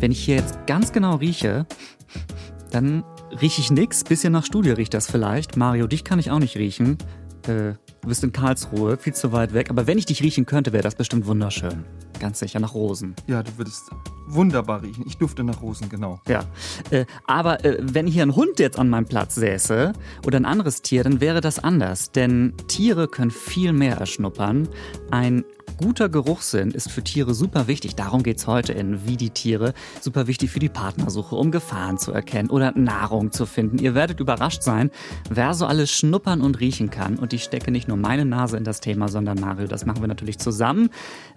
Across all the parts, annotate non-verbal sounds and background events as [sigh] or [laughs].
wenn ich hier jetzt ganz genau rieche, dann rieche ich nichts. Bisschen nach Studie riecht das vielleicht. Mario, dich kann ich auch nicht riechen. Äh, du bist in Karlsruhe, viel zu weit weg. Aber wenn ich dich riechen könnte, wäre das bestimmt wunderschön. Ganz sicher, nach Rosen. Ja, du würdest wunderbar riechen. Ich dufte nach Rosen, genau. Ja. Äh, aber äh, wenn hier ein Hund jetzt an meinem Platz säße oder ein anderes Tier, dann wäre das anders. Denn Tiere können viel mehr erschnuppern. Ein guter Geruchssinn ist für Tiere super wichtig. Darum geht es heute in Wie die Tiere. Super wichtig für die Partnersuche, um Gefahren zu erkennen oder Nahrung zu finden. Ihr werdet überrascht sein, wer so alles schnuppern und riechen kann. Und ich stecke nicht nur meine Nase in das Thema, sondern Mario. Das machen wir natürlich zusammen.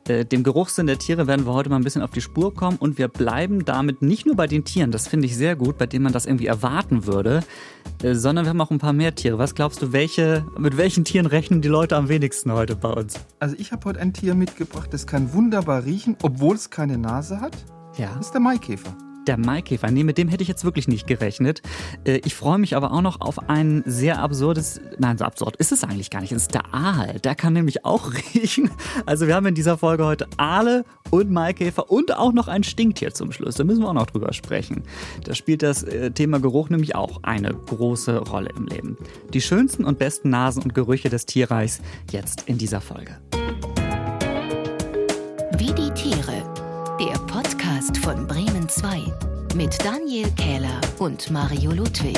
Äh, dem Geruchssinn der Tiere werden wir heute mal ein bisschen auf die Spur kommen. Und wir bleiben damit nicht nur bei den Tieren, das finde ich sehr gut, bei denen man das irgendwie erwarten würde, äh, sondern wir haben auch ein paar mehr Tiere. Was glaubst du, welche, mit welchen Tieren rechnen die Leute am wenigsten heute bei uns? Also ich habe heute ein Tier mitgebracht, das kann wunderbar riechen, obwohl es keine Nase hat. Ja. Das ist der Maikäfer der Maikäfer. Nee, mit dem hätte ich jetzt wirklich nicht gerechnet. Äh, ich freue mich aber auch noch auf ein sehr absurdes, nein, so absurd ist es eigentlich gar nicht. Es ist der Aal. Der kann nämlich auch [laughs] riechen. Also wir haben in dieser Folge heute Aale und Maikäfer und auch noch ein Stinktier zum Schluss. Da müssen wir auch noch drüber sprechen. Da spielt das äh, Thema Geruch nämlich auch eine große Rolle im Leben. Die schönsten und besten Nasen und Gerüche des Tierreichs jetzt in dieser Folge. Wie die Tiere. Der Podcast von Bremen 2 mit Daniel Kähler und Mario Ludwig.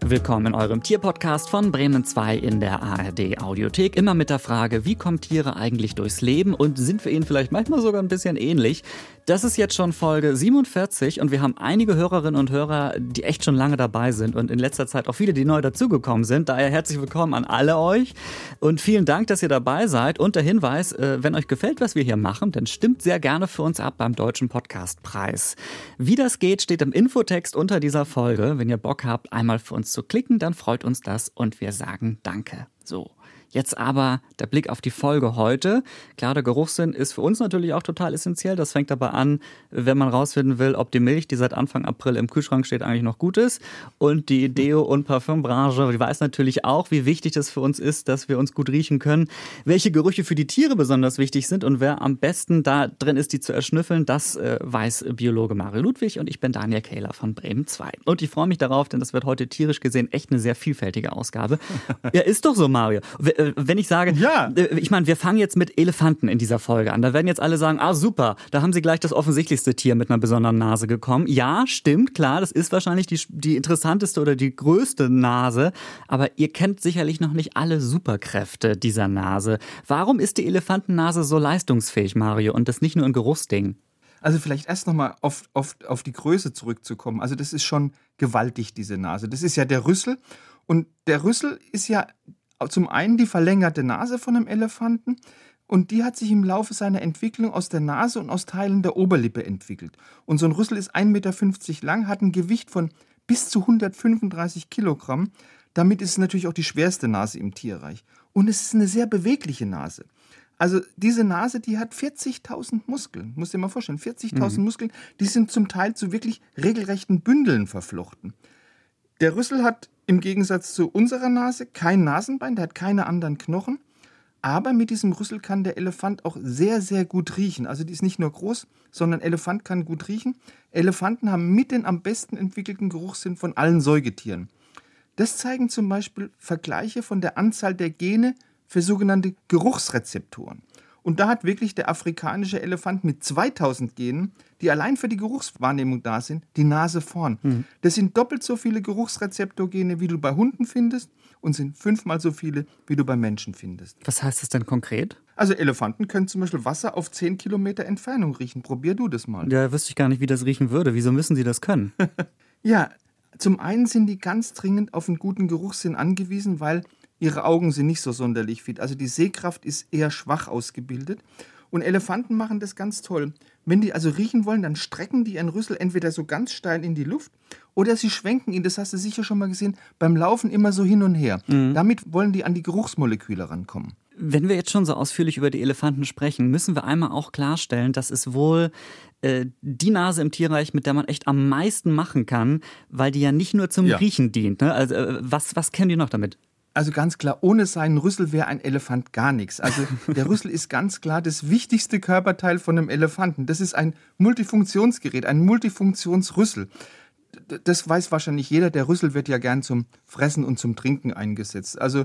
Willkommen in eurem Tierpodcast von Bremen 2 in der ARD Audiothek. Immer mit der Frage, wie kommen Tiere eigentlich durchs Leben und sind wir ihnen vielleicht manchmal sogar ein bisschen ähnlich? Das ist jetzt schon Folge 47 und wir haben einige Hörerinnen und Hörer, die echt schon lange dabei sind und in letzter Zeit auch viele, die neu dazugekommen sind. Daher herzlich willkommen an alle euch und vielen Dank, dass ihr dabei seid. Und der Hinweis, äh, wenn euch gefällt, was wir hier machen, dann stimmt sehr gerne für uns ab beim Deutschen Podcastpreis. Wie das geht, steht im Infotext unter dieser Folge. Wenn ihr Bock habt, einmal für uns zu klicken, dann freut uns das und wir sagen Danke. So. Jetzt aber der Blick auf die Folge heute. Klar, der Geruchssinn ist für uns natürlich auch total essentiell. Das fängt aber an, wenn man rausfinden will, ob die Milch, die seit Anfang April im Kühlschrank steht, eigentlich noch gut ist. Und die Deo- und Parfümbranche, die weiß natürlich auch, wie wichtig das für uns ist, dass wir uns gut riechen können. Welche Gerüche für die Tiere besonders wichtig sind und wer am besten da drin ist, die zu erschnüffeln, das äh, weiß Biologe Mario Ludwig und ich bin Daniel Kehler von Bremen 2. Und ich freue mich darauf, denn das wird heute tierisch gesehen echt eine sehr vielfältige Ausgabe. [laughs] ja, ist doch so, Mario. Wenn ich sage, ja. Äh, ich meine, wir fangen jetzt mit Elefanten in dieser Folge an. Da werden jetzt alle sagen, ah super, da haben sie gleich das offensichtlichste Tier mit einer besonderen Nase gekommen. Ja, stimmt, klar, das ist wahrscheinlich die, die interessanteste oder die größte Nase. Aber ihr kennt sicherlich noch nicht alle Superkräfte dieser Nase. Warum ist die Elefantennase so leistungsfähig, Mario, und das nicht nur ein Geruchsding? Also vielleicht erst nochmal auf, auf, auf die Größe zurückzukommen. Also das ist schon gewaltig, diese Nase. Das ist ja der Rüssel. Und der Rüssel ist ja zum einen die verlängerte Nase von einem Elefanten und die hat sich im Laufe seiner Entwicklung aus der Nase und aus Teilen der Oberlippe entwickelt. Und so ein Rüssel ist 1,50 Meter lang, hat ein Gewicht von bis zu 135 Kilogramm. Damit ist es natürlich auch die schwerste Nase im Tierreich. Und es ist eine sehr bewegliche Nase. Also diese Nase, die hat 40.000 Muskeln. Muss dir mal vorstellen, 40.000 mhm. Muskeln, die sind zum Teil zu wirklich regelrechten Bündeln verflochten. Der Rüssel hat im Gegensatz zu unserer Nase kein Nasenbein, der hat keine anderen Knochen. Aber mit diesem Rüssel kann der Elefant auch sehr, sehr gut riechen. Also die ist nicht nur groß, sondern Elefant kann gut riechen. Elefanten haben mit den am besten entwickelten Geruchssinn von allen Säugetieren. Das zeigen zum Beispiel Vergleiche von der Anzahl der Gene für sogenannte Geruchsrezeptoren. Und da hat wirklich der afrikanische Elefant mit 2000 Genen, die allein für die Geruchswahrnehmung da sind, die Nase vorn. Mhm. Das sind doppelt so viele Geruchsrezeptorgene, wie du bei Hunden findest und sind fünfmal so viele, wie du bei Menschen findest. Was heißt das denn konkret? Also Elefanten können zum Beispiel Wasser auf 10 Kilometer Entfernung riechen. Probier du das mal. Ja, wüsste ich gar nicht, wie das riechen würde. Wieso müssen sie das können? [laughs] ja, zum einen sind die ganz dringend auf einen guten Geruchssinn angewiesen, weil Ihre Augen sind nicht so sonderlich fit. Also die Sehkraft ist eher schwach ausgebildet. Und Elefanten machen das ganz toll. Wenn die also riechen wollen, dann strecken die ihren Rüssel entweder so ganz steil in die Luft oder sie schwenken ihn, das hast du sicher schon mal gesehen, beim Laufen immer so hin und her. Mhm. Damit wollen die an die Geruchsmoleküle rankommen. Wenn wir jetzt schon so ausführlich über die Elefanten sprechen, müssen wir einmal auch klarstellen, dass es wohl äh, die Nase im Tierreich, mit der man echt am meisten machen kann, weil die ja nicht nur zum ja. Riechen dient. Ne? Also, äh, was, was kennen die noch damit? Also ganz klar, ohne seinen Rüssel wäre ein Elefant gar nichts. Also der [laughs] Rüssel ist ganz klar das wichtigste Körperteil von einem Elefanten. Das ist ein Multifunktionsgerät, ein Multifunktionsrüssel. Das weiß wahrscheinlich jeder. Der Rüssel wird ja gern zum Fressen und zum Trinken eingesetzt. Also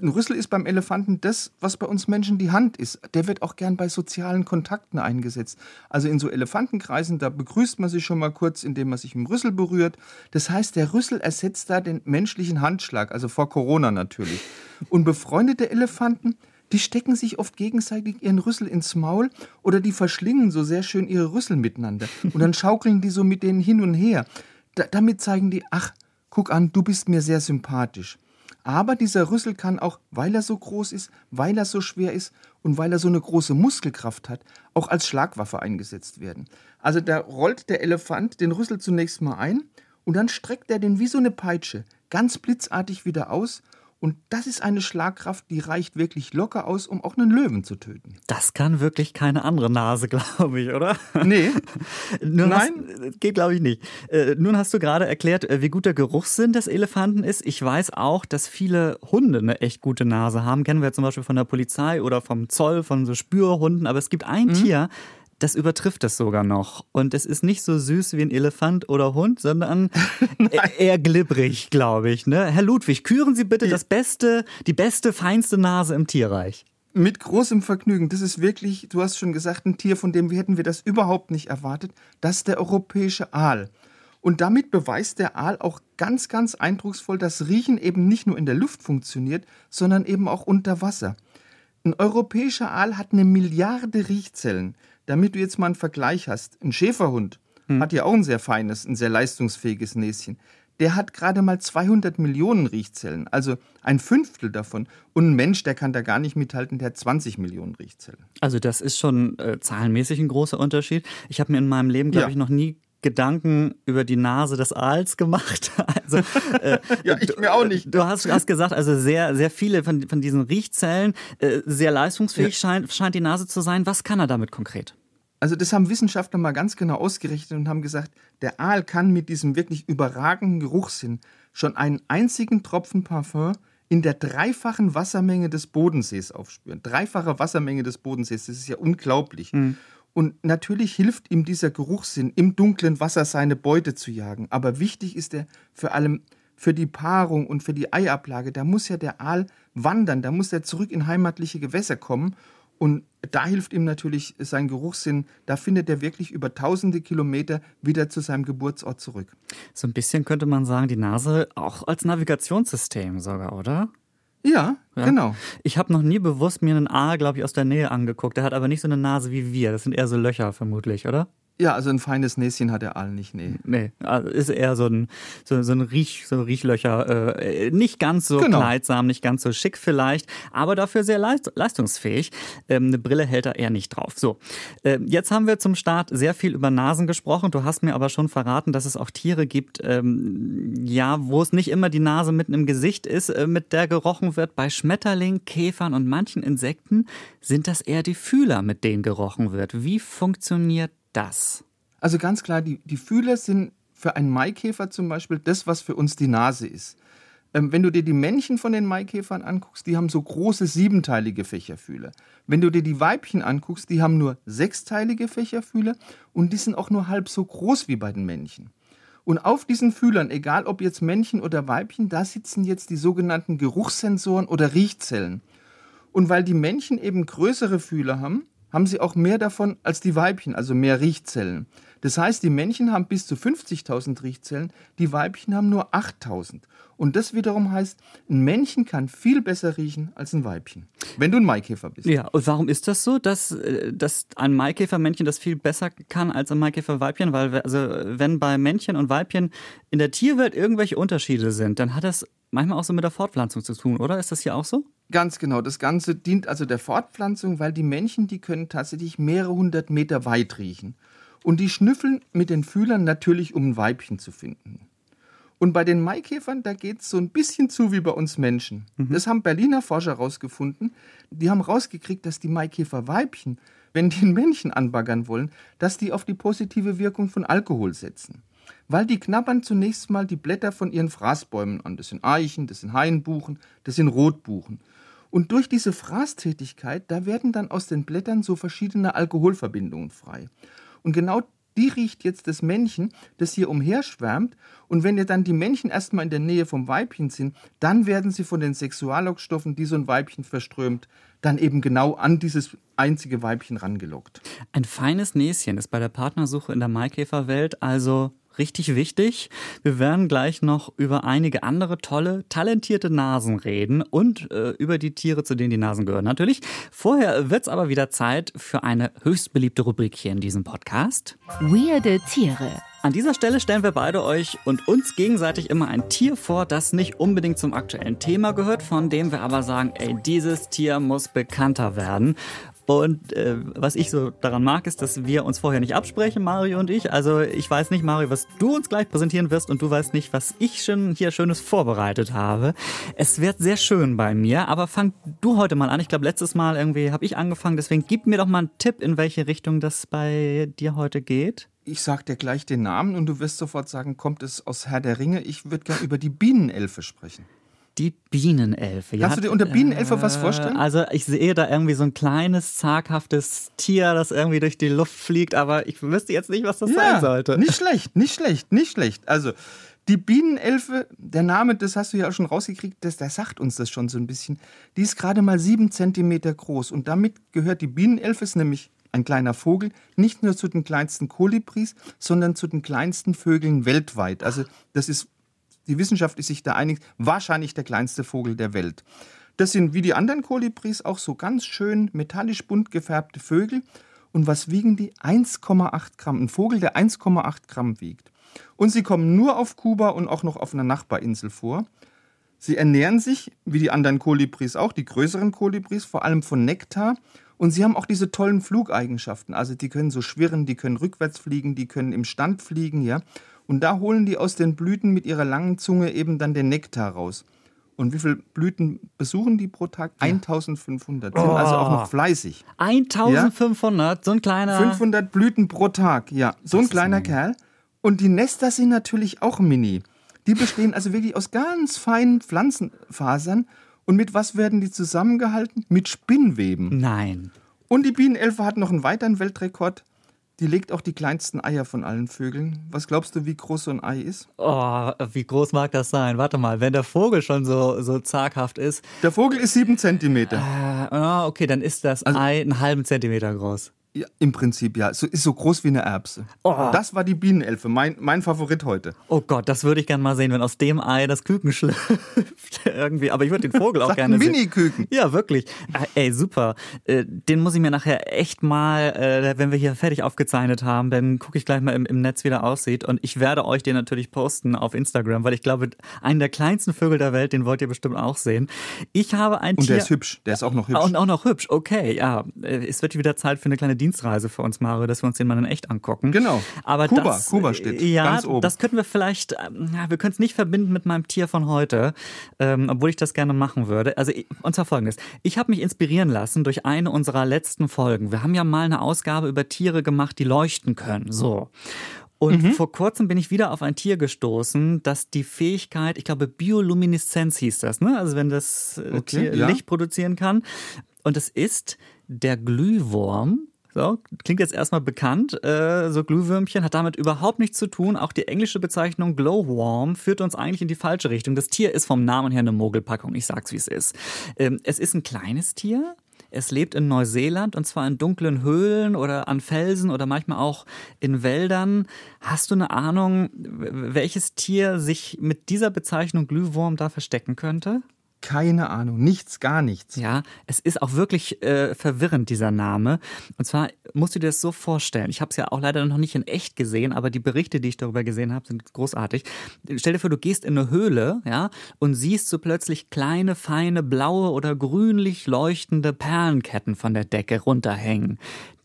ein Rüssel ist beim Elefanten das, was bei uns Menschen die Hand ist. Der wird auch gern bei sozialen Kontakten eingesetzt. Also in so Elefantenkreisen, da begrüßt man sich schon mal kurz, indem man sich dem Rüssel berührt. Das heißt, der Rüssel ersetzt da den menschlichen Handschlag, also vor Corona natürlich. Und befreundete Elefanten, die stecken sich oft gegenseitig ihren Rüssel ins Maul oder die verschlingen so sehr schön ihre Rüssel miteinander. Und dann schaukeln die so mit denen hin und her. Da, damit zeigen die, ach, guck an, du bist mir sehr sympathisch. Aber dieser Rüssel kann auch, weil er so groß ist, weil er so schwer ist und weil er so eine große Muskelkraft hat, auch als Schlagwaffe eingesetzt werden. Also da rollt der Elefant den Rüssel zunächst mal ein und dann streckt er den wie so eine Peitsche ganz blitzartig wieder aus und das ist eine Schlagkraft, die reicht wirklich locker aus, um auch einen Löwen zu töten. Das kann wirklich keine andere Nase, [laughs] glaube ich, oder? Nee. [laughs] Nein, hast, geht glaube ich nicht. Äh, nun hast du gerade erklärt, äh, wie gut der Geruchssinn des Elefanten ist. Ich weiß auch, dass viele Hunde eine echt gute Nase haben. Kennen wir zum Beispiel von der Polizei oder vom Zoll, von so Spürhunden. Aber es gibt ein mhm. Tier, das übertrifft das sogar noch. Und es ist nicht so süß wie ein Elefant oder Hund, sondern [laughs] eher glibberig, glaube ich. Ne? Herr Ludwig, küren Sie bitte ja. das beste, die beste, feinste Nase im Tierreich. Mit großem Vergnügen. Das ist wirklich, du hast schon gesagt, ein Tier, von dem wir hätten wir das überhaupt nicht erwartet. Das ist der europäische Aal. Und damit beweist der Aal auch ganz, ganz eindrucksvoll, dass Riechen eben nicht nur in der Luft funktioniert, sondern eben auch unter Wasser. Ein europäischer Aal hat eine Milliarde Riechzellen damit du jetzt mal einen Vergleich hast, ein Schäferhund hm. hat ja auch ein sehr feines, ein sehr leistungsfähiges Näschen. Der hat gerade mal 200 Millionen Riechzellen, also ein Fünftel davon. Und ein Mensch, der kann da gar nicht mithalten, der hat 20 Millionen Riechzellen. Also das ist schon äh, zahlenmäßig ein großer Unterschied. Ich habe mir in meinem Leben, glaube ja. ich, noch nie Gedanken über die Nase des Aals gemacht. [laughs] Also, äh, ja, ich mir auch nicht. Du hast, hast gesagt, also sehr, sehr viele von, von diesen Riechzellen, äh, sehr leistungsfähig ja. scheint, scheint die Nase zu sein. Was kann er damit konkret? Also das haben Wissenschaftler mal ganz genau ausgerechnet und haben gesagt, der Aal kann mit diesem wirklich überragenden Geruchssinn schon einen einzigen Tropfen Parfum in der dreifachen Wassermenge des Bodensees aufspüren. Dreifache Wassermenge des Bodensees, das ist ja unglaublich. Mhm. Und natürlich hilft ihm dieser Geruchssinn, im dunklen Wasser seine Beute zu jagen. Aber wichtig ist er vor allem für die Paarung und für die Eiablage. Da muss ja der Aal wandern, da muss er zurück in heimatliche Gewässer kommen. Und da hilft ihm natürlich sein Geruchssinn. Da findet er wirklich über tausende Kilometer wieder zu seinem Geburtsort zurück. So ein bisschen könnte man sagen, die Nase auch als Navigationssystem sogar, oder? Ja, ja, genau. Ich habe noch nie bewusst mir einen Aal, glaube ich, aus der Nähe angeguckt. Der hat aber nicht so eine Nase wie wir. Das sind eher so Löcher vermutlich, oder? Ja, also ein feines Näschen hat der Aal nicht, nee. Nee, also ist eher so ein, so, so ein Riech, so Riechlöcher, äh, nicht ganz so genau. kleidsam, nicht ganz so schick vielleicht, aber dafür sehr leist leistungsfähig. Ähm, eine Brille hält er eher nicht drauf. So, äh, jetzt haben wir zum Start sehr viel über Nasen gesprochen. Du hast mir aber schon verraten, dass es auch Tiere gibt, ähm, ja, wo es nicht immer die Nase mitten im Gesicht ist, äh, mit der gerochen wird. Bei Schmetterlingen, Käfern und manchen Insekten sind das eher die Fühler, mit denen gerochen wird. Wie funktioniert das? Also ganz klar, die, die Fühler sind für einen Maikäfer zum Beispiel das, was für uns die Nase ist. Ähm, wenn du dir die Männchen von den Maikäfern anguckst, die haben so große siebenteilige Fächerfühler. Wenn du dir die Weibchen anguckst, die haben nur sechsteilige Fächerfühler und die sind auch nur halb so groß wie bei den Männchen. Und auf diesen Fühlern, egal ob jetzt Männchen oder Weibchen, da sitzen jetzt die sogenannten Geruchssensoren oder Riechzellen. Und weil die Männchen eben größere Fühler haben, haben sie auch mehr davon als die Weibchen, also mehr Riechzellen. Das heißt, die Männchen haben bis zu 50.000 Riechzellen, die Weibchen haben nur 8.000. Und das wiederum heißt, ein Männchen kann viel besser riechen als ein Weibchen, wenn du ein Maikäfer bist. Ja, und warum ist das so, dass, äh, dass ein Maikäfermännchen das viel besser kann als ein Maikäferweibchen? Weil, also, wenn bei Männchen und Weibchen in der Tierwelt irgendwelche Unterschiede sind, dann hat das manchmal auch so mit der Fortpflanzung zu tun, oder? Ist das hier auch so? Ganz genau. Das Ganze dient also der Fortpflanzung, weil die Männchen, die können tatsächlich mehrere hundert Meter weit riechen. Und die schnüffeln mit den Fühlern natürlich, um ein Weibchen zu finden. Und bei den Maikäfern, da geht es so ein bisschen zu wie bei uns Menschen. Mhm. Das haben Berliner Forscher herausgefunden. Die haben herausgekriegt, dass die Maikäferweibchen, wenn die ein Männchen anbaggern wollen, dass die auf die positive Wirkung von Alkohol setzen. Weil die knabbern zunächst mal die Blätter von ihren Fraßbäumen an. Das sind Eichen, das sind Hainbuchen, das sind Rotbuchen. Und durch diese Fraßtätigkeit, da werden dann aus den Blättern so verschiedene Alkoholverbindungen frei. Und genau die riecht jetzt das Männchen, das hier umherschwärmt. Und wenn ihr dann die Männchen erstmal in der Nähe vom Weibchen sind, dann werden sie von den Sexuallockstoffen, die so ein Weibchen verströmt, dann eben genau an dieses einzige Weibchen rangelockt. Ein feines Näschen ist bei der Partnersuche in der Maikäferwelt also richtig wichtig. Wir werden gleich noch über einige andere tolle, talentierte Nasen reden und äh, über die Tiere, zu denen die Nasen gehören natürlich. Vorher wird's aber wieder Zeit für eine höchst beliebte Rubrik hier in diesem Podcast. Weirde Tiere. An dieser Stelle stellen wir beide euch und uns gegenseitig immer ein Tier vor, das nicht unbedingt zum aktuellen Thema gehört, von dem wir aber sagen, ey, dieses Tier muss bekannter werden. Und äh, was ich so daran mag, ist, dass wir uns vorher nicht absprechen, Mario und ich. Also ich weiß nicht, Mario, was du uns gleich präsentieren wirst und du weißt nicht, was ich schon hier Schönes vorbereitet habe. Es wird sehr schön bei mir, aber fang du heute mal an. Ich glaube, letztes Mal irgendwie habe ich angefangen, deswegen gib mir doch mal einen Tipp, in welche Richtung das bei dir heute geht. Ich sag dir gleich den Namen und du wirst sofort sagen, kommt es aus Herr der Ringe? Ich würde gerne über die Bienenelfe sprechen. Die Bienenelfe. Kannst du dir unter Bienenelfe äh, was vorstellen? Also ich sehe da irgendwie so ein kleines, zaghaftes Tier, das irgendwie durch die Luft fliegt, aber ich wüsste jetzt nicht, was das ja, sein sollte. Nicht schlecht, nicht schlecht, nicht schlecht. Also die Bienenelfe, der Name, das hast du ja auch schon rausgekriegt, das, der sagt uns das schon so ein bisschen. Die ist gerade mal sieben Zentimeter groß und damit gehört die Bienenelfe, ist nämlich ein kleiner Vogel, nicht nur zu den kleinsten Kolibris, sondern zu den kleinsten Vögeln weltweit. Also das ist die Wissenschaft ist sich da einig, wahrscheinlich der kleinste Vogel der Welt. Das sind wie die anderen Kolibris auch so ganz schön metallisch bunt gefärbte Vögel. Und was wiegen die? 1,8 Gramm. Ein Vogel, der 1,8 Gramm wiegt. Und sie kommen nur auf Kuba und auch noch auf einer Nachbarinsel vor. Sie ernähren sich, wie die anderen Kolibris auch, die größeren Kolibris, vor allem von Nektar. Und sie haben auch diese tollen Flugeigenschaften. Also die können so schwirren, die können rückwärts fliegen, die können im Stand fliegen, ja. Und da holen die aus den Blüten mit ihrer langen Zunge eben dann den Nektar raus. Und wie viele Blüten besuchen die pro Tag? 1500. Sind oh. also auch noch fleißig. 1500, ja? so ein kleiner. 500 Blüten pro Tag, ja. So ein kleiner Kerl. Und die Nester sind natürlich auch mini. Die bestehen also wirklich aus ganz feinen Pflanzenfasern. Und mit was werden die zusammengehalten? Mit Spinnweben. Nein. Und die Bienenelfe hat noch einen weiteren Weltrekord. Die legt auch die kleinsten Eier von allen Vögeln. Was glaubst du, wie groß so ein Ei ist? Oh, wie groß mag das sein? Warte mal, wenn der Vogel schon so, so zaghaft ist. Der Vogel ist sieben Zentimeter. Äh, okay, dann ist das also, Ei einen halben Zentimeter groß. Ja, Im Prinzip ja. So, ist so groß wie eine Erbse. Oh. Das war die Bienenelfe, mein, mein Favorit heute. Oh Gott, das würde ich gerne mal sehen, wenn aus dem Ei das Küken [laughs] schlüpft. Irgendwie. Aber ich würde den Vogel auch gerne sehen. Mini-Küken. Ja, wirklich. Äh, ey, super. Äh, den muss ich mir nachher echt mal, äh, wenn wir hier fertig aufgezeichnet haben, dann gucke ich gleich mal im, im Netz, wie der aussieht. Und ich werde euch den natürlich posten auf Instagram, weil ich glaube, einen der kleinsten Vögel der Welt, den wollt ihr bestimmt auch sehen. Ich habe ein Und Tier. Und der ist hübsch. Der ist auch noch hübsch. Und auch noch hübsch. Okay, ja. Es wird wieder Zeit für eine kleine Dienstreise für uns, Mario, dass wir uns den mal in echt angucken. Genau. Aber Kuba, das, Kuba steht ja, ganz oben. das könnten wir vielleicht, ähm, ja, wir können es nicht verbinden mit meinem Tier von heute, ähm, obwohl ich das gerne machen würde. Also, und zwar folgendes. Ich habe mich inspirieren lassen durch eine unserer letzten Folgen. Wir haben ja mal eine Ausgabe über Tiere gemacht, die leuchten können. So. Und mhm. vor kurzem bin ich wieder auf ein Tier gestoßen, das die Fähigkeit, ich glaube, Biolumineszenz hieß das, ne? Also wenn das äh, okay, Tier ja. Licht produzieren kann. Und es ist der Glühwurm. So, klingt jetzt erstmal bekannt, äh, so Glühwürmchen, hat damit überhaupt nichts zu tun. Auch die englische Bezeichnung Glowworm führt uns eigentlich in die falsche Richtung. Das Tier ist vom Namen her eine Mogelpackung, ich sag's wie es ist. Ähm, es ist ein kleines Tier, es lebt in Neuseeland und zwar in dunklen Höhlen oder an Felsen oder manchmal auch in Wäldern. Hast du eine Ahnung, welches Tier sich mit dieser Bezeichnung Glühwurm da verstecken könnte? Keine Ahnung, nichts, gar nichts. Ja, es ist auch wirklich äh, verwirrend, dieser Name. Und zwar musst du dir das so vorstellen. Ich habe es ja auch leider noch nicht in echt gesehen, aber die Berichte, die ich darüber gesehen habe, sind großartig. Stell dir vor, du gehst in eine Höhle, ja, und siehst so plötzlich kleine, feine, blaue oder grünlich leuchtende Perlenketten von der Decke runterhängen.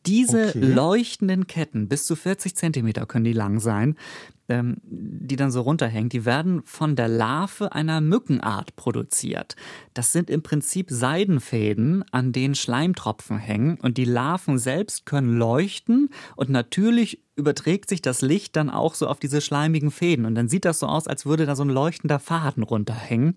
Diese okay. leuchtenden Ketten, bis zu 40 Zentimeter können die lang sein, ähm, die dann so runterhängt, die werden von der Larve einer Mückenart produziert. Das sind im Prinzip Seidenfäden, an denen Schleimtropfen hängen und die Larven selbst können leuchten und natürlich überträgt sich das Licht dann auch so auf diese schleimigen Fäden und dann sieht das so aus, als würde da so ein leuchtender Faden runterhängen.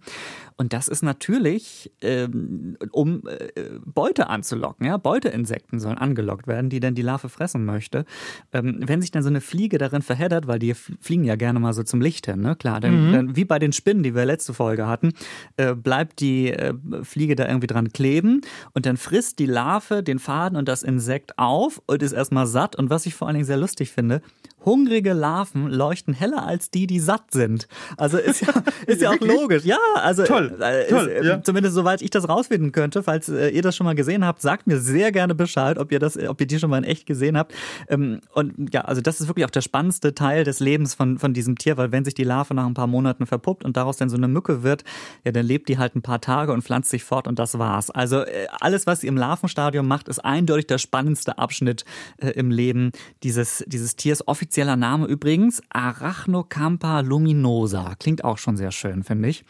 Und das ist natürlich, ähm, um äh, Beute anzulocken. Ja? Beuteinsekten sollen angelockt werden, die dann die Larve fressen möchte. Ähm, wenn sich dann so eine Fliege darin verheddert, weil die fliegen ja gerne mal so zum Licht hin, ne? klar, dann, mhm. dann, wie bei den Spinnen, die wir letzte Folge hatten, äh, bleibt die äh, Fliege da irgendwie dran kleben und dann frisst die Larve den Faden und das Insekt auf und ist erstmal satt. Und was ich vor allen Dingen sehr lustig finde, hungrige Larven leuchten heller als die, die satt sind. Also ist ja, [laughs] ist ja auch logisch. Ja, also toll, äh, toll ist, äh, ja. zumindest soweit ich das rausfinden könnte. Falls äh, ihr das schon mal gesehen habt, sagt mir sehr gerne Bescheid, ob ihr das, ob ihr die schon mal in echt gesehen habt. Ähm, und ja, also das ist wirklich auch der spannendste Teil des Lebens von, von diesem Tier, weil wenn sich die Larve nach ein paar Monaten verpuppt und daraus dann so eine Mücke wird, ja, dann lebt die halt ein paar Tage und pflanzt sich fort und das war's. Also alles, was sie im Larvenstadium macht, ist eindeutig der spannendste Abschnitt im Leben dieses, dieses Tiers. Offizieller Name übrigens Arachnocampa luminosa. Klingt auch schon sehr schön, finde ich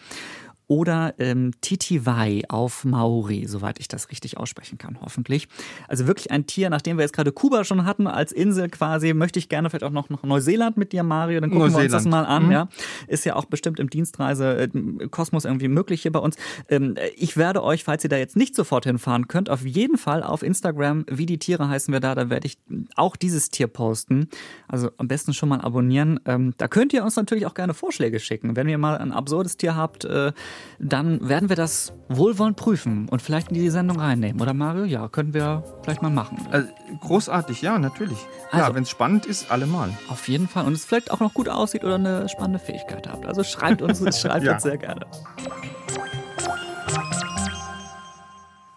oder ähm, Titiwai auf Maori, soweit ich das richtig aussprechen kann, hoffentlich. Also wirklich ein Tier, nachdem wir jetzt gerade Kuba schon hatten, als Insel quasi, möchte ich gerne vielleicht auch noch nach Neuseeland mit dir, Mario, dann gucken wir uns das mal an. Mhm. Ja. Ist ja auch bestimmt im Dienstreise äh, Kosmos irgendwie möglich hier bei uns. Ähm, ich werde euch, falls ihr da jetzt nicht sofort hinfahren könnt, auf jeden Fall auf Instagram, wie die Tiere heißen wir da, da werde ich auch dieses Tier posten. Also am besten schon mal abonnieren. Ähm, da könnt ihr uns natürlich auch gerne Vorschläge schicken. Wenn ihr mal ein absurdes Tier habt, äh, dann werden wir das wohlwollend prüfen und vielleicht in die Sendung reinnehmen. Oder Mario? Ja, können wir vielleicht mal machen. Also, großartig, ja, natürlich. Also, ja, wenn es spannend ist, allemal. Auf jeden Fall. Und es vielleicht auch noch gut aussieht oder eine spannende Fähigkeit habt. Also schreibt uns, [laughs] schreibt ja. uns sehr gerne.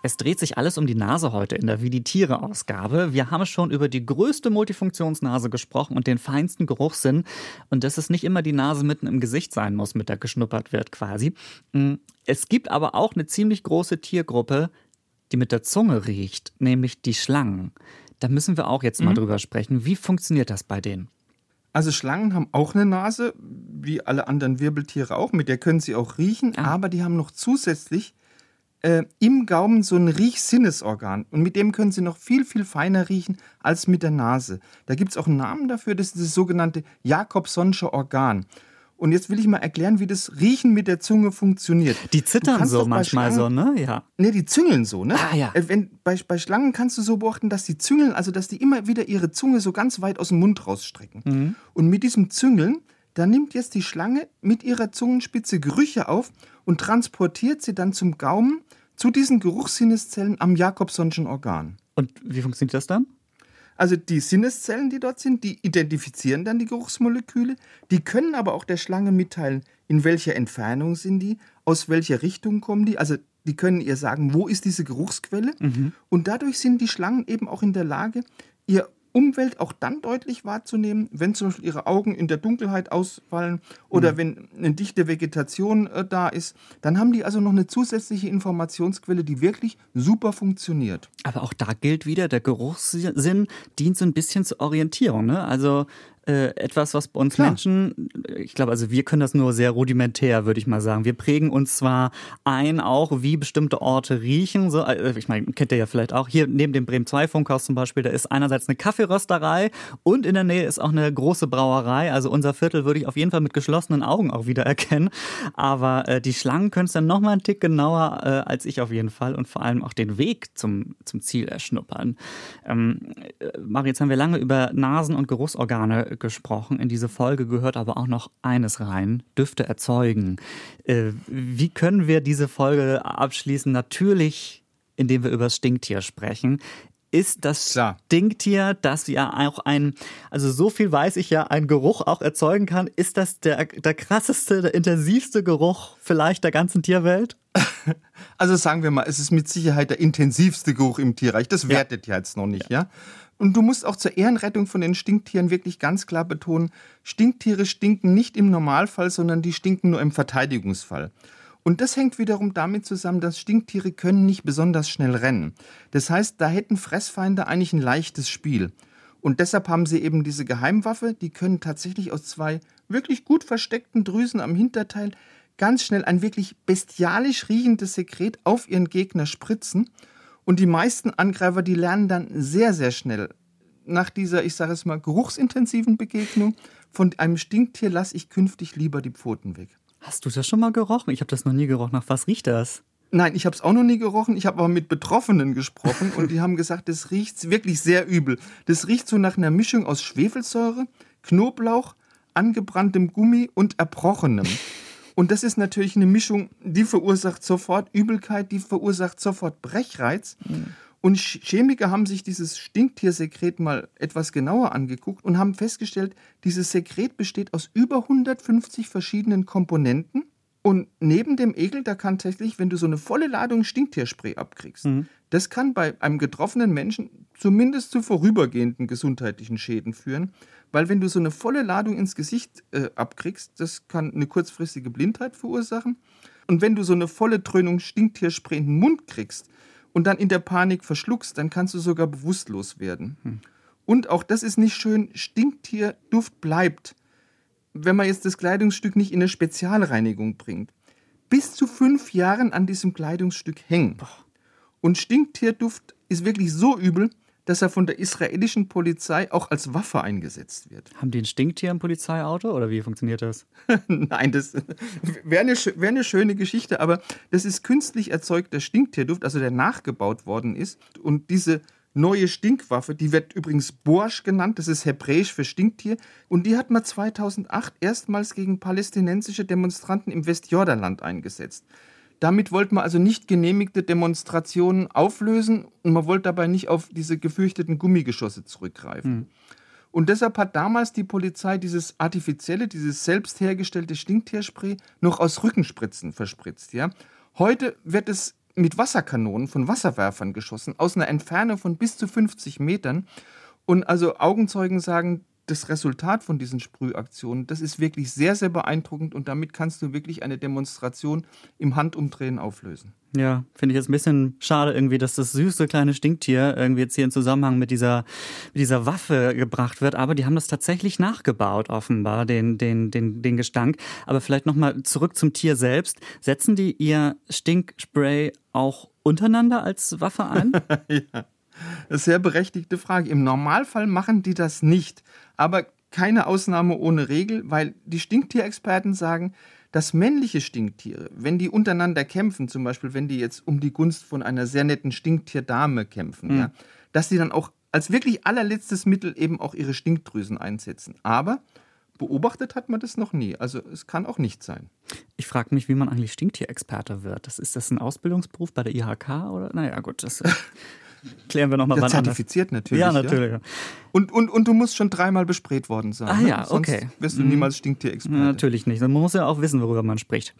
Es dreht sich alles um die Nase heute in der Wie die Tiere Ausgabe. Wir haben schon über die größte Multifunktionsnase gesprochen und den feinsten Geruchssinn und dass es nicht immer die Nase mitten im Gesicht sein muss, mit der geschnuppert wird quasi. Mm, es gibt aber auch eine ziemlich große Tiergruppe, die mit der Zunge riecht, nämlich die Schlangen. Da müssen wir auch jetzt mal mhm. drüber sprechen. Wie funktioniert das bei denen? Also Schlangen haben auch eine Nase, wie alle anderen Wirbeltiere auch, mit der können sie auch riechen, ah. aber die haben noch zusätzlich äh, im Gaumen so ein Riechsinnesorgan. Und mit dem können sie noch viel, viel feiner riechen als mit der Nase. Da gibt es auch einen Namen dafür, das ist das sogenannte Jakobsonsche Organ. Und jetzt will ich mal erklären, wie das Riechen mit der Zunge funktioniert. Die zittern so manchmal so, ne? Ja. Ne, die züngeln so, ne? Ah, ja. Äh, wenn, bei, bei Schlangen kannst du so beobachten, dass die züngeln, also dass die immer wieder ihre Zunge so ganz weit aus dem Mund rausstrecken. Mhm. Und mit diesem Züngeln, da nimmt jetzt die Schlange mit ihrer Zungenspitze Gerüche auf und transportiert sie dann zum Gaumen zu diesen Geruchssinneszellen am Jakobsonschen Organ. Und wie funktioniert das dann? Also die Sinneszellen, die dort sind, die identifizieren dann die Geruchsmoleküle, die können aber auch der Schlange mitteilen, in welcher Entfernung sind die, aus welcher Richtung kommen die, also die können ihr sagen, wo ist diese Geruchsquelle mhm. und dadurch sind die Schlangen eben auch in der Lage, ihr Umwelt auch dann deutlich wahrzunehmen, wenn zum Beispiel ihre Augen in der Dunkelheit ausfallen oder mhm. wenn eine dichte Vegetation äh, da ist. Dann haben die also noch eine zusätzliche Informationsquelle, die wirklich super funktioniert. Aber auch da gilt wieder, der Geruchssinn dient so ein bisschen zur Orientierung. Ne? Also äh, etwas, was bei uns Klar. Menschen, ich glaube, also wir können das nur sehr rudimentär, würde ich mal sagen. Wir prägen uns zwar ein, auch wie bestimmte Orte riechen. So, äh, ich meine, kennt ihr ja vielleicht auch. Hier neben dem Bremen 2 Funkhaus zum Beispiel, da ist einerseits eine Kaffeerösterei und in der Nähe ist auch eine große Brauerei. Also unser Viertel würde ich auf jeden Fall mit geschlossenen Augen auch wieder erkennen. Aber äh, die Schlangen können es dann noch mal einen Tick genauer äh, als ich auf jeden Fall und vor allem auch den Weg zum, zum Ziel erschnuppern. Ähm, äh, Mari, jetzt haben wir lange über Nasen- und Geruchsorgane gesprochen. In diese Folge gehört aber auch noch eines rein, Düfte erzeugen. Äh, wie können wir diese Folge abschließen? Natürlich, indem wir über das Stinktier sprechen ist das Klar. Stinktier, das ja auch ein, also so viel weiß ich ja, ein Geruch auch erzeugen kann. Ist das der, der krasseste, der intensivste Geruch vielleicht der ganzen Tierwelt? [laughs] Also sagen wir mal, es ist mit Sicherheit der intensivste Geruch im Tierreich. Das wertet ja, ja jetzt noch nicht, ja. ja? Und du musst auch zur Ehrenrettung von den Stinktieren wirklich ganz klar betonen, Stinktiere stinken nicht im Normalfall, sondern die stinken nur im Verteidigungsfall. Und das hängt wiederum damit zusammen, dass Stinktiere können nicht besonders schnell rennen. Das heißt, da hätten Fressfeinde eigentlich ein leichtes Spiel. Und deshalb haben sie eben diese Geheimwaffe, die können tatsächlich aus zwei wirklich gut versteckten Drüsen am Hinterteil ganz schnell ein wirklich bestialisch riechendes Sekret auf ihren Gegner spritzen und die meisten Angreifer, die lernen dann sehr, sehr schnell nach dieser, ich sage es mal, geruchsintensiven Begegnung, von einem Stinktier lasse ich künftig lieber die Pfoten weg. Hast du das schon mal gerochen? Ich habe das noch nie gerochen. Nach was riecht das? Nein, ich habe es auch noch nie gerochen. Ich habe aber mit Betroffenen gesprochen und die haben gesagt, das riecht wirklich sehr übel. Das riecht so nach einer Mischung aus Schwefelsäure, Knoblauch, angebranntem Gummi und Erbrochenem. Und das ist natürlich eine Mischung, die verursacht sofort Übelkeit, die verursacht sofort Brechreiz. Mhm. Und Chemiker haben sich dieses Stinktiersekret mal etwas genauer angeguckt und haben festgestellt, dieses Sekret besteht aus über 150 verschiedenen Komponenten. Und neben dem Ekel, da kann tatsächlich, wenn du so eine volle Ladung Stinktierspray abkriegst, mhm. das kann bei einem getroffenen Menschen zumindest zu vorübergehenden gesundheitlichen Schäden führen. Weil wenn du so eine volle Ladung ins Gesicht äh, abkriegst, das kann eine kurzfristige Blindheit verursachen. Und wenn du so eine volle Dröhnung Stinktierspray in den Mund kriegst, und dann in der Panik verschluckst, dann kannst du sogar bewusstlos werden. Hm. Und auch das ist nicht schön, Stinktierduft bleibt, wenn man jetzt das Kleidungsstück nicht in eine Spezialreinigung bringt. Bis zu fünf Jahren an diesem Kleidungsstück hängen. Und Stinktierduft ist wirklich so übel, dass er von der israelischen Polizei auch als Waffe eingesetzt wird. Haben die ein Stinktier im Polizeiauto oder wie funktioniert das? [laughs] Nein, das wäre eine, wär eine schöne Geschichte, aber das ist künstlich erzeugter Stinktierduft, also der nachgebaut worden ist. Und diese neue Stinkwaffe, die wird übrigens Borsch genannt, das ist hebräisch für Stinktier. Und die hat man 2008 erstmals gegen palästinensische Demonstranten im Westjordanland eingesetzt. Damit wollte man also nicht genehmigte Demonstrationen auflösen und man wollte dabei nicht auf diese gefürchteten Gummigeschosse zurückgreifen. Mhm. Und deshalb hat damals die Polizei dieses artifizielle, dieses selbst hergestellte Stinktierspray noch aus Rückenspritzen verspritzt. Ja? Heute wird es mit Wasserkanonen von Wasserwerfern geschossen, aus einer Entfernung von bis zu 50 Metern. Und also Augenzeugen sagen, das Resultat von diesen Sprühaktionen, das ist wirklich sehr, sehr beeindruckend und damit kannst du wirklich eine Demonstration im Handumdrehen auflösen. Ja, finde ich jetzt ein bisschen schade irgendwie, dass das süße kleine Stinktier irgendwie jetzt hier in Zusammenhang mit dieser, mit dieser Waffe gebracht wird. Aber die haben das tatsächlich nachgebaut, offenbar, den, den, den, den Gestank. Aber vielleicht nochmal zurück zum Tier selbst. Setzen die ihr Stinkspray auch untereinander als Waffe ein? [laughs] ja. Sehr berechtigte Frage. Im Normalfall machen die das nicht. Aber keine Ausnahme ohne Regel, weil die Stinktierexperten sagen, dass männliche Stinktiere, wenn die untereinander kämpfen, zum Beispiel wenn die jetzt um die Gunst von einer sehr netten Stinktierdame kämpfen, mhm. ja, dass sie dann auch als wirklich allerletztes Mittel eben auch ihre Stinkdrüsen einsetzen. Aber beobachtet hat man das noch nie. Also es kann auch nicht sein. Ich frage mich, wie man eigentlich Stinktierexperte wird. Das, ist das ein Ausbildungsberuf bei der IHK oder? Naja, gut, das äh, [laughs] klären wir nochmal ja, Zertifiziert anders. natürlich. Ja, natürlich. Ja. Und, und, und du musst schon dreimal bespräht worden sein. Ah ne? ja, Sonst okay. wirst du mhm. niemals Stinktierexperte. Natürlich nicht. Man muss ja auch wissen, worüber man spricht.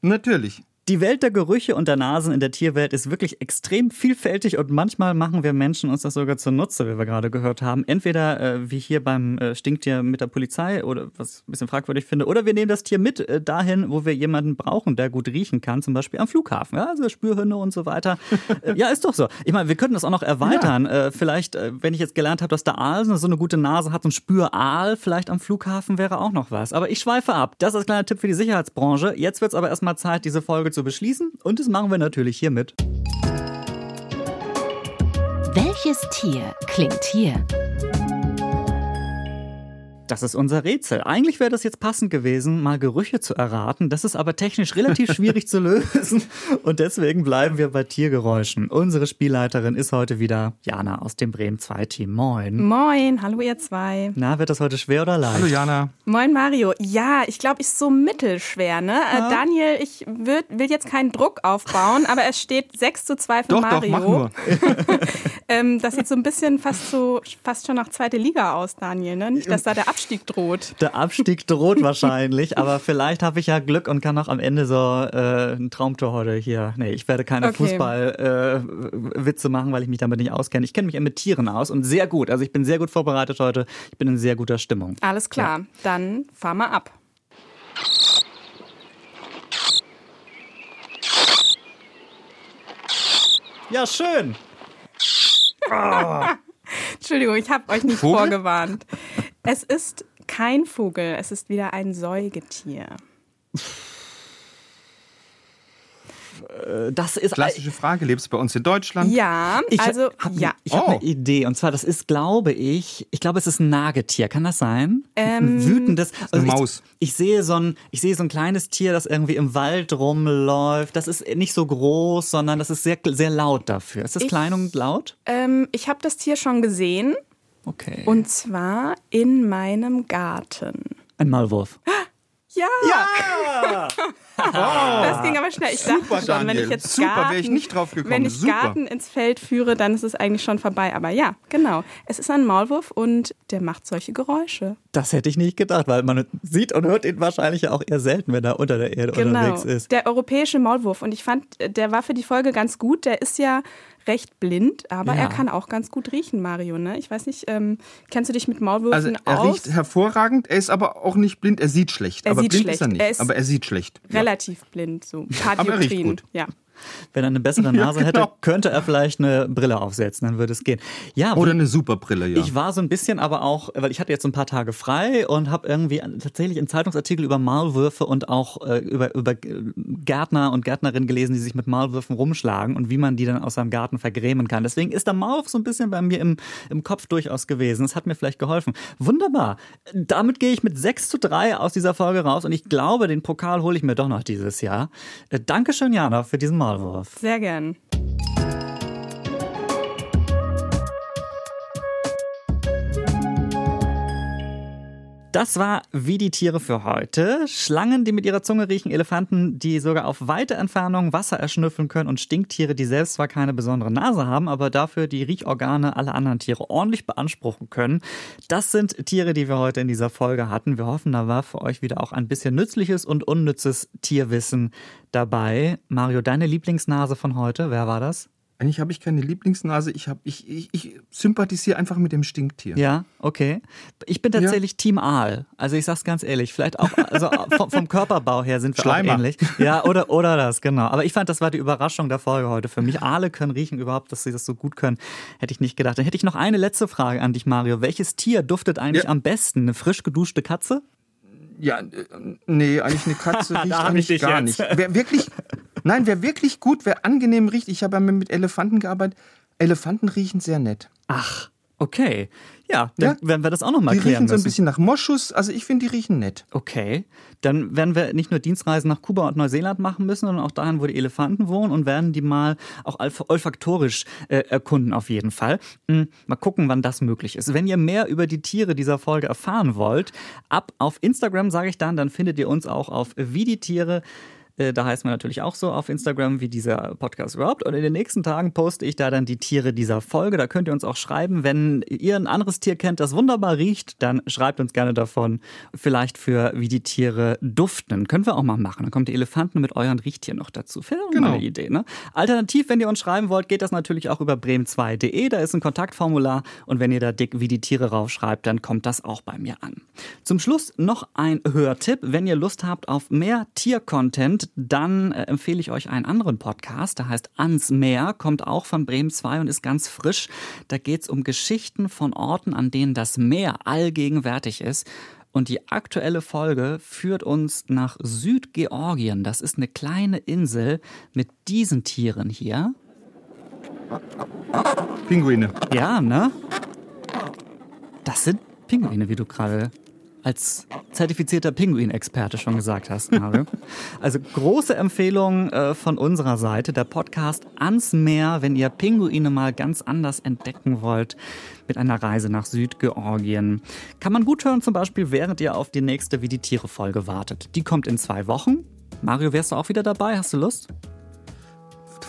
Natürlich. Die Welt der Gerüche und der Nasen in der Tierwelt ist wirklich extrem vielfältig und manchmal machen wir Menschen uns das sogar zunutze, wie wir gerade gehört haben. Entweder äh, wie hier beim äh, Stinktier mit der Polizei oder was ich ein bisschen fragwürdig finde, oder wir nehmen das Tier mit äh, dahin, wo wir jemanden brauchen, der gut riechen kann, zum Beispiel am Flughafen, ja, also Spürhunde und so weiter. [laughs] Äh, ja, ist doch so. Ich meine, wir könnten das auch noch erweitern. Ja. Äh, vielleicht, äh, wenn ich jetzt gelernt habe, dass der Aal so eine gute Nase hat, so ein Spüraal vielleicht am Flughafen wäre auch noch was. Aber ich schweife ab. Das ist ein kleiner Tipp für die Sicherheitsbranche. Jetzt wird es aber erstmal Zeit, diese Folge zu beschließen. Und das machen wir natürlich hiermit. Welches Tier klingt hier? Das ist unser Rätsel. Eigentlich wäre das jetzt passend gewesen, mal Gerüche zu erraten. Das ist aber technisch relativ [laughs] schwierig zu lösen. Und deswegen bleiben wir bei Tiergeräuschen. Unsere Spielleiterin ist heute wieder Jana aus dem Bremen 2 Team. Moin. Moin, hallo ihr zwei. Na, wird das heute schwer oder leicht? Hallo Jana. Moin Mario. Ja, ich glaube, ich ist so mittelschwer, ne? Äh, ja. Daniel, ich würd, will jetzt keinen Druck aufbauen, aber es steht 6 zu 2 für doch, Mario. Doch, mach nur. ähm, das sieht so ein bisschen fast so fast schon nach zweite Liga aus, Daniel, ne? Nicht, dass da der Abstand Abstieg droht. Der Abstieg [laughs] droht wahrscheinlich, aber vielleicht habe ich ja Glück und kann auch am Ende so äh, ein Traumtor heute hier. Nee, ich werde keine okay. Fußballwitze äh, machen, weil ich mich damit nicht auskenne. Ich kenne mich mit Tieren aus und sehr gut. Also ich bin sehr gut vorbereitet heute. Ich bin in sehr guter Stimmung. Alles klar, ja. dann fahr mal ab. Ja, schön. Oh. [laughs] Entschuldigung, ich habe euch nicht Vogel? vorgewarnt. Es ist kein Vogel, es ist wieder ein Säugetier. äh, das ist Klassische Frage, lebst du bei uns in Deutschland? Ja, Ich also hab, ja. Ich habe Oh. eine Idee und zwar, das ist, glaube ich, ich glaube, es ist ein Nagetier. Kann das sein? Ähm, ein wütendes. eine ich, Maus. Ich sehe so ein, ich sehe so ein kleines Tier, das irgendwie im Wald rumläuft. Das ist nicht so groß, sondern das ist sehr, sehr laut dafür. Ist das Ich- klein und laut? Ähm, ich habe das Tier schon gesehen Okay. und zwar in meinem Garten. ein Maulwurf. [gasps] Ja, Ja! [laughs] das ging aber schnell. Ich dachte Super, schon, wenn ich jetzt Super, Garten, ich nicht drauf gekommen. Wenn ich Super. Garten ins Feld führe, dann ist es eigentlich schon vorbei. Aber ja, genau. Es ist ein Maulwurf und der macht solche Geräusche. Das hätte ich nicht gedacht, weil man sieht und hört ihn wahrscheinlich auch eher selten, wenn er unter der Erde Genau. unterwegs ist. Der europäische Maulwurf. Und ich fand, der war für die Folge ganz gut. Der ist ja recht blind, aber Ja. er kann auch ganz gut riechen, Mario. Ne? Ich weiß nicht, ähm, kennst du dich mit Also Maulwürfen er aus? riecht hervorragend, er ist aber auch nicht blind, er sieht schlecht. Er aber sieht blind schlecht. ist er nicht, Er ist aber er sieht schlecht. Ja. Relativ blind, so. [laughs] Aber er riecht gut. Ja. Wenn er eine bessere [laughs] Nase hätte, genau. könnte er vielleicht eine Brille aufsetzen, dann würde es gehen. Ja, Oder eine Superbrille, ja. Ich war so ein bisschen aber auch, weil ich hatte jetzt ein paar Tage frei und habe irgendwie tatsächlich einen Zeitungsartikel über Maulwürfe und auch äh, über, über Gärtner und Gärtnerinnen gelesen, die sich mit Maulwürfen rumschlagen und wie man die dann aus seinem Garten vergrämen kann. Deswegen ist der Maulwurf so ein bisschen bei mir im, im Kopf durchaus gewesen. Das hat mir vielleicht geholfen. Wunderbar. Damit gehe ich mit 6 zu 3 aus dieser Folge raus und ich glaube, den Pokal hole ich mir doch noch dieses Jahr. Äh, Dankeschön, Jana, für diesen Maulwurf. Sehr gern. Das war wie die Tiere für heute. Schlangen, die mit ihrer Zunge riechen, Elefanten, die sogar auf weite Entfernung Wasser erschnüffeln können und Stinktiere, die selbst zwar keine besondere Nase haben, aber dafür die Riechorgane aller anderen Tiere ordentlich beanspruchen können. Das sind Tiere, die wir heute in dieser Folge hatten. Wir hoffen, da war für euch wieder auch ein bisschen nützliches und unnützes Tierwissen dabei. Mario, deine Lieblingsnase von heute, wer war das? Eigentlich habe ich keine Lieblingsnase, ich, hab, ich, ich, ich sympathisiere einfach mit dem Stinktier. Ja, okay. Ich bin tatsächlich Team Aal. Also ich sag's ganz ehrlich, vielleicht auch, also [laughs] vom, vom Körperbau her sind wir Schleimer. auch ähnlich. Ja, oder, oder das, genau. Aber ich fand, das war die Überraschung der Folge heute für mich. Aale können riechen überhaupt, dass sie das so gut können, hätte ich nicht gedacht. Dann hätte ich noch eine letzte Frage an dich, Mario. Welches Tier duftet eigentlich Ja. am besten? Eine frisch geduschte Katze? Ja, äh, nee, eigentlich eine Katze [laughs] riecht eigentlich gar jetzt. nicht. Wer wirklich, nein, wer wirklich gut, wer angenehm riecht, ich habe ja mit Elefanten gearbeitet, Elefanten riechen sehr nett. Ach, okay. Ja, dann Ja. werden wir das auch noch mal Die klären riechen so ein bisschen nach Moschus, also ich finde, die riechen nett. Okay, dann werden wir nicht nur Dienstreisen nach Kuba und Neuseeland machen müssen, sondern auch dahin, wo die Elefanten wohnen und werden die mal auch olf- olfaktorisch äh, erkunden auf jeden Fall. Hm, mal gucken, wann das möglich ist. Wenn ihr mehr über die Tiere dieser Folge erfahren wollt, ab auf Instagram sage ich dann, dann findet ihr uns auch auf wie die Tiere. Äh, Da heißt man natürlich auch so auf Instagram wie dieser Podcast überhaupt. Und in den nächsten Tagen poste ich da dann die Tiere dieser Folge. Da könnt ihr uns auch schreiben, wenn ihr ein anderes Tier kennt, das wunderbar riecht, dann schreibt uns gerne davon. Vielleicht für wie die Tiere duften. Können wir auch mal machen. Dann kommt die Elefanten mit euren Riechtieren noch dazu. Wäre Genau. eine Idee, ne? Alternativ, wenn ihr uns schreiben wollt, geht das natürlich auch über bremen2.de. Da ist ein Kontaktformular. Und wenn ihr da dick wie die Tiere raufschreibt, dann kommt das auch bei mir an. Zum Schluss noch ein Hörtipp. Wenn ihr Lust habt auf mehr Tiercontent, dann äh, empfehle ich euch einen anderen Podcast. Der heißt Ans Meer, kommt auch von Bremen 2 und ist ganz frisch. Da geht es um Geschichten von Orten, an denen das Meer allgegenwärtig ist. Und die aktuelle Folge führt uns nach Südgeorgien. Das ist eine kleine Insel mit diesen Tieren hier. Pinguine. Ja, ne? Das sind Pinguine, wie du gerade als zertifizierter Pinguinexperte schon gesagt hast, Mario. Also große Empfehlung äh, von unserer Seite, der Podcast ans Meer, wenn ihr Pinguine mal ganz anders entdecken wollt mit einer Reise nach Südgeorgien. Kann man gut hören, zum Beispiel, während ihr auf die nächste Wie die Tiere-Folge wartet. Die kommt in zwei Wochen. Mario, wärst du auch wieder dabei? Hast du Lust?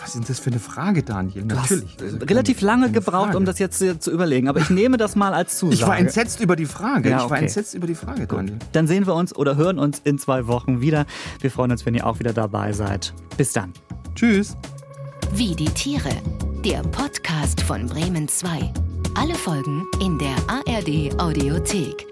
Was ist denn das für eine Frage, Daniel? Natürlich. Du hast Also relativ lange gebraucht, Frage. um das jetzt äh, zu überlegen. Aber ich nehme das mal als Zusage. Ich war entsetzt über die Frage. Ja, Ich war okay. entsetzt über die Frage, Daniel. Dann sehen wir uns oder hören uns in zwei Wochen wieder. Wir freuen uns, wenn ihr auch wieder dabei seid. Bis dann. Tschüss. Wie die Tiere. Der Podcast von Bremen 2. Alle Folgen in der ARD Audiothek.